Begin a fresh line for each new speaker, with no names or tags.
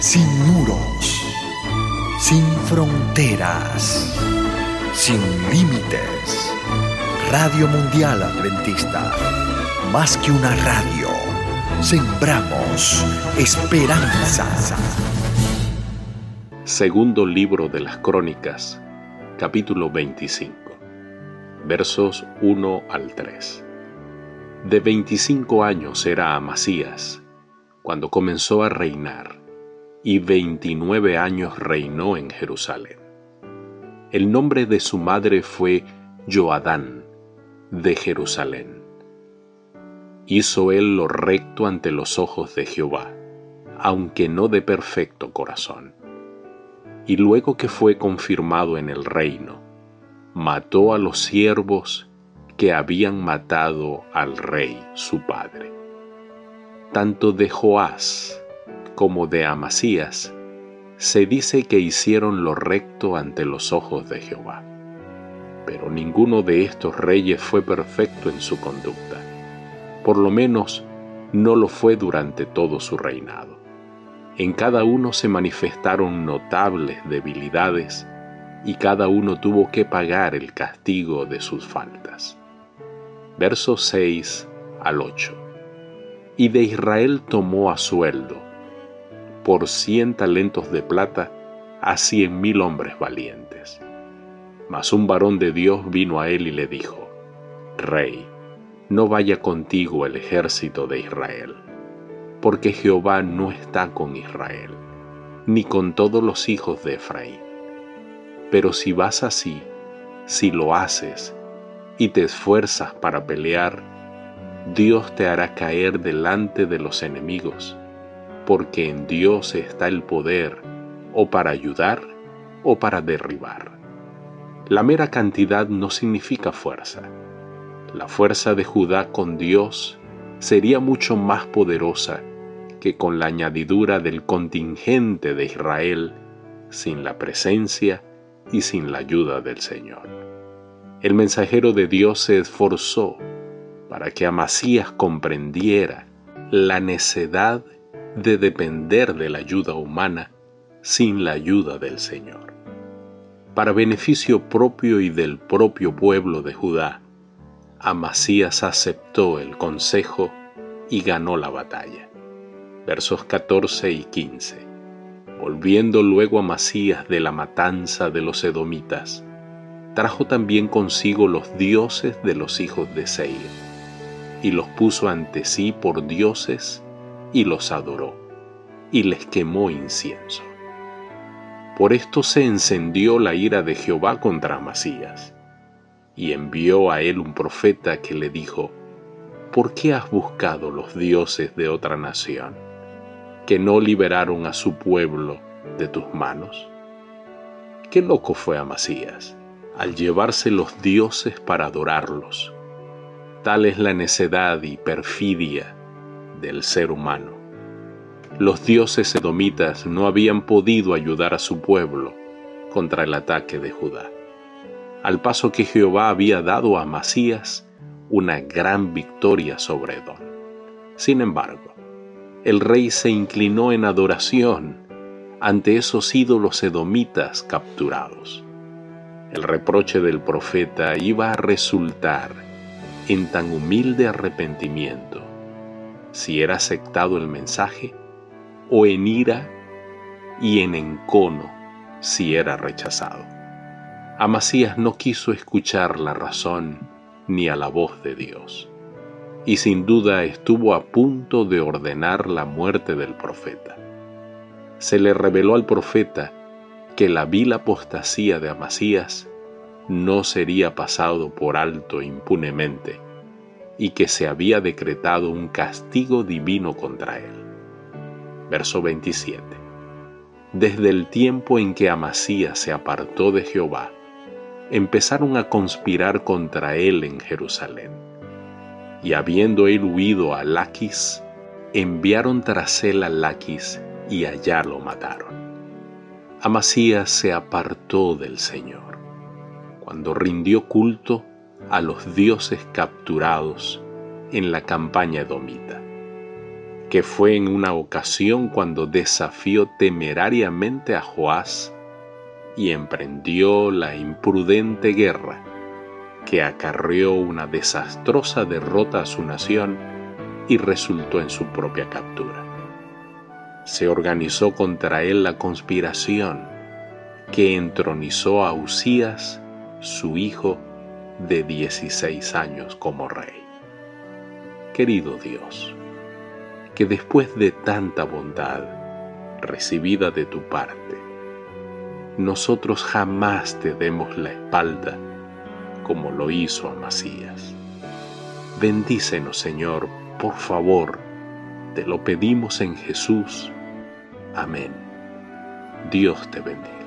sin muros, sin fronteras, sin límites. Radio Mundial Adventista, más que una radio, sembramos esperanza.
Segundo libro de las Crónicas, capítulo 25, versos 1 al 3. De 25 años era Amasías cuando comenzó a reinar, y 29 años reinó en Jerusalén. El nombre de su madre fue Joadán, de Jerusalén. Hizo él lo recto ante los ojos de Jehová, aunque no de perfecto corazón. Y luego que fue confirmado en el reino, mató a los siervos que habían matado al rey su padre. Tanto de Joás como de Amasías se dice que hicieron lo recto ante los ojos de Jehová. Pero ninguno de estos reyes fue perfecto en su conducta. Por lo menos no lo fue durante todo su reinado. En cada uno se manifestaron notables debilidades y cada uno tuvo que pagar el castigo de sus faltas versos 6 al 8. Y de Israel tomó a sueldo, por cien talentos de plata, a cien mil hombres valientes. Mas un varón de Dios vino a él y le dijo, Rey, no vaya contigo el ejército de Israel, porque Jehová no está con Israel, ni con todos los hijos de Efraín. Pero si vas así, si lo haces, y te esfuerzas para pelear, Dios te hará caer delante de los enemigos, porque en Dios está el poder o para ayudar o para derribar. La mera cantidad no significa fuerza. La fuerza de Judá con Dios sería mucho más poderosa que con la añadidura del contingente de Israel sin la presencia y sin la ayuda del Señor el mensajero de Dios se esforzó para que Amasías comprendiera la necedad de depender de la ayuda humana sin la ayuda del Señor. Para beneficio propio y del propio pueblo de Judá, Amasías aceptó el consejo y ganó la batalla. Versos 14 y 15. Volviendo luego Amasías de la matanza de los edomitas, trajo también consigo los dioses de los hijos de Seir, y los puso ante sí por dioses, y los adoró, y les quemó incienso. Por esto se encendió la ira de Jehová contra Amasías, y envió a él un profeta que le dijo, ¿Por qué has buscado los dioses de otra nación, que no liberaron a su pueblo de tus manos? Qué loco fue Amasías al llevarse los dioses para adorarlos. Tal es la necedad y perfidia del ser humano. Los dioses edomitas no habían podido ayudar a su pueblo contra el ataque de Judá, al paso que Jehová había dado a Masías una gran victoria sobre Edom. Sin embargo, el rey se inclinó en adoración ante esos ídolos edomitas capturados el reproche del profeta iba a resultar en tan humilde arrepentimiento si era aceptado el mensaje o en ira y en encono si era rechazado. Amasías no quiso escuchar la razón ni a la voz de Dios, y sin duda estuvo a punto de ordenar la muerte del profeta. Se le reveló al profeta que la vil apostasía de Amasías no sería pasado por alto impunemente y que se había decretado un castigo divino contra él. Verso 27. Desde el tiempo en que Amasías se apartó de Jehová, empezaron a conspirar contra él en Jerusalén. Y habiendo él huido a Laquis, enviaron tras él a Laquis y allá lo mataron. Amasías se apartó del Señor cuando rindió culto a los dioses capturados en la campaña edomita. que fue en una ocasión cuando desafió temerariamente a Joás y emprendió la imprudente guerra que acarreó una desastrosa derrota a su nación y resultó en su propia captura. Se organizó contra él la conspiración que entronizó a Usías, su hijo de 16 años como rey. Querido Dios, que después de tanta bondad recibida de tu parte, nosotros jamás te demos la espalda como lo hizo Amasías. Bendícenos, Señor, por favor, te lo pedimos en Jesús. Amén. Dios te bendiga.